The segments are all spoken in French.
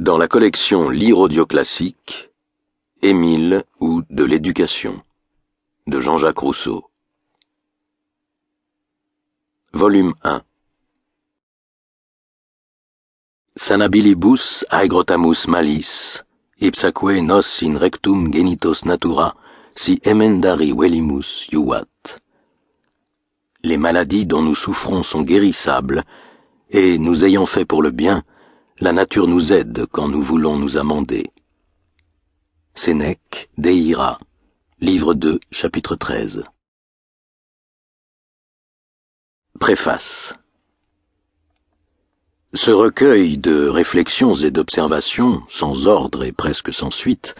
Dans la collection Lire audio classique, Émile ou de l'éducation de Jean-Jacques Rousseau. Volume 1 Sanabilibus aegrotamus malis, ipsaque nos in rectum genitos natura, si emendari velimus juvat. Les maladies dont nous souffrons sont guérissables, et nous ayant fait pour le bien, la nature nous aide quand nous voulons nous amender. Sénèque, Deira, livre 2, chapitre 13. Préface. Ce recueil de réflexions et d'observations, sans ordre et presque sans suite,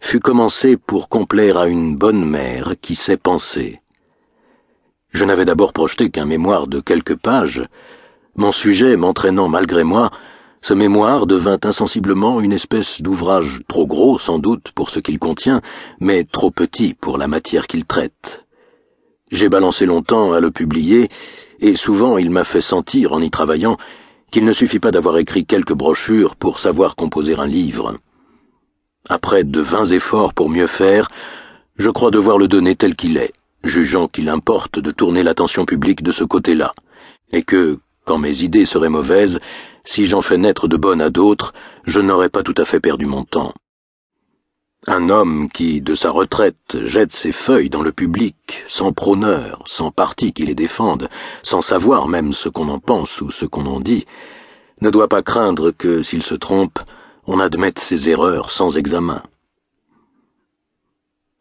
fut commencé pour complaire à une bonne mère qui sait penser. Je n'avais d'abord projeté qu'un mémoire de quelques pages, mon sujet m'entraînant malgré moi ce mémoire devint insensiblement une espèce d'ouvrage trop gros sans doute pour ce qu'il contient, mais trop petit pour la matière qu'il traite. J'ai balancé longtemps à le publier, et souvent il m'a fait sentir, en y travaillant, qu'il ne suffit pas d'avoir écrit quelques brochures pour savoir composer un livre. Après de vains efforts pour mieux faire, je crois devoir le donner tel qu'il est, jugeant qu'il importe de tourner l'attention publique de ce côté-là, et que, quand mes idées seraient mauvaises, si j'en fais naître de bonnes à d'autres, je n'aurais pas tout à fait perdu mon temps. Un homme qui, de sa retraite, jette ses feuilles dans le public, sans prôneur, sans parti qui les défende, sans savoir même ce qu'on en pense ou ce qu'on en dit, ne doit pas craindre que, s'il se trompe, on admette ses erreurs sans examen.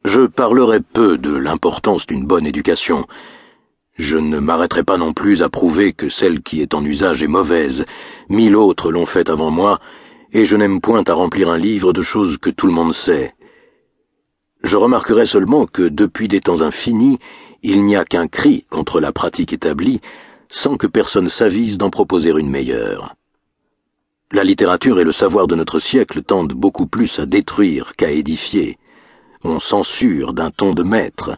Je parlerai peu de l'importance d'une bonne éducation, je ne m'arrêterai pas non plus à prouver que celle qui est en usage est mauvaise. Mille autres l'ont faite avant moi, et je n'aime point à remplir un livre de choses que tout le monde sait. Je remarquerai seulement que depuis des temps infinis, il n'y a qu'un cri contre la pratique établie, sans que personne s'avise d'en proposer une meilleure. La littérature et le savoir de notre siècle tendent beaucoup plus à détruire qu'à édifier. On censure d'un ton de maître.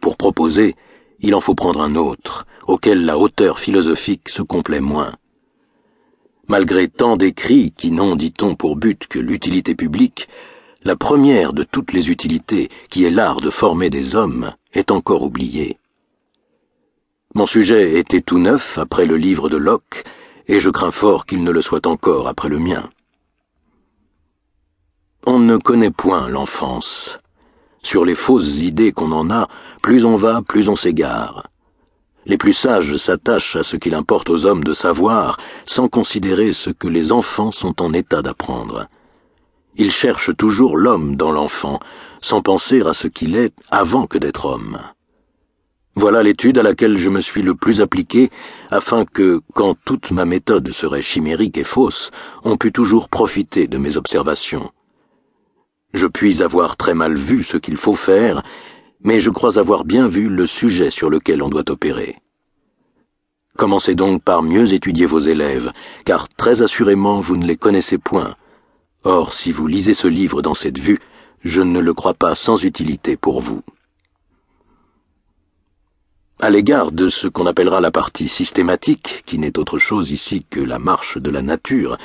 Pour proposer, il en faut prendre un autre, auquel la hauteur philosophique se complaît moins. Malgré tant d'écrits qui n'ont, dit-on, pour but que l'utilité publique, la première de toutes les utilités, qui est l'art de former des hommes, est encore oubliée. Mon sujet était tout neuf après le livre de Locke, et je crains fort qu'il ne le soit encore après le mien. On ne connaît point l'enfance. Sur les fausses idées qu'on en a, plus on va, plus on s'égare. Les plus sages s'attachent à ce qu'il importe aux hommes de savoir, sans considérer ce que les enfants sont en état d'apprendre. Ils cherchent toujours l'homme dans l'enfant, sans penser à ce qu'il est avant que d'être homme. Voilà l'étude à laquelle je me suis le plus appliqué, afin que, quand toute ma méthode serait chimérique et fausse, on pût toujours profiter de mes observations. Je puis avoir très mal vu ce qu'il faut faire, mais je crois avoir bien vu le sujet sur lequel on doit opérer. Commencez donc par mieux étudier vos élèves, car très assurément vous ne les connaissez point. Or, si vous lisez ce livre dans cette vue, je ne le crois pas sans utilité pour vous. À l'égard de ce qu'on appellera la partie systématique, qui n'est autre chose ici que la marche de la nature,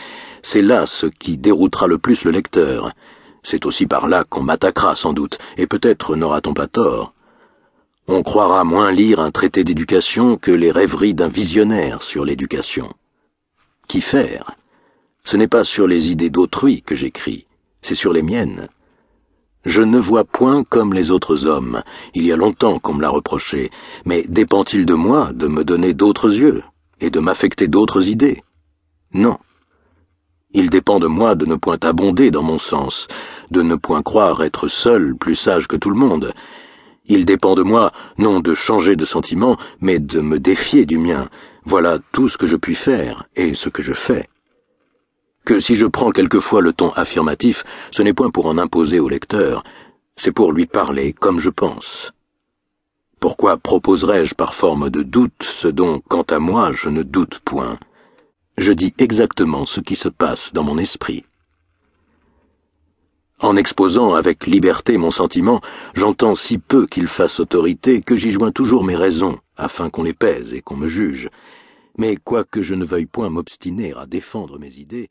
c'est là ce qui déroutera le plus le lecteur, c'est aussi par là qu'on m'attaquera sans doute, et peut-être n'aura-t-on pas tort. On croira moins lire un traité d'éducation que les rêveries d'un visionnaire sur l'éducation. Qu'y faire? Ce n'est pas sur les idées d'autrui que j'écris, c'est sur les miennes. Je ne vois point comme les autres hommes, il y a longtemps qu'on me l'a reproché, mais dépend-il de moi de me donner d'autres yeux, et de m'affecter d'autres idées? Non. Il dépend de moi de ne point abonder dans mon sens, de ne point croire être seul plus sage que tout le monde. Il dépend de moi non de changer de sentiment, mais de me défier du mien. Voilà tout ce que je puis faire, et ce que je fais. Que si je prends quelquefois le ton affirmatif, ce n'est point pour en imposer au lecteur, c'est pour lui parler comme je pense. Pourquoi proposerais-je par forme de doute ce dont, quant à moi, je ne doute point? Je dis exactement ce qui se passe dans mon esprit. En exposant avec liberté mon sentiment, j'entends si peu qu'il fasse autorité que j'y joins toujours mes raisons, afin qu'on les pèse et qu'on me juge. Mais quoique je ne veuille point m'obstiner à défendre mes idées,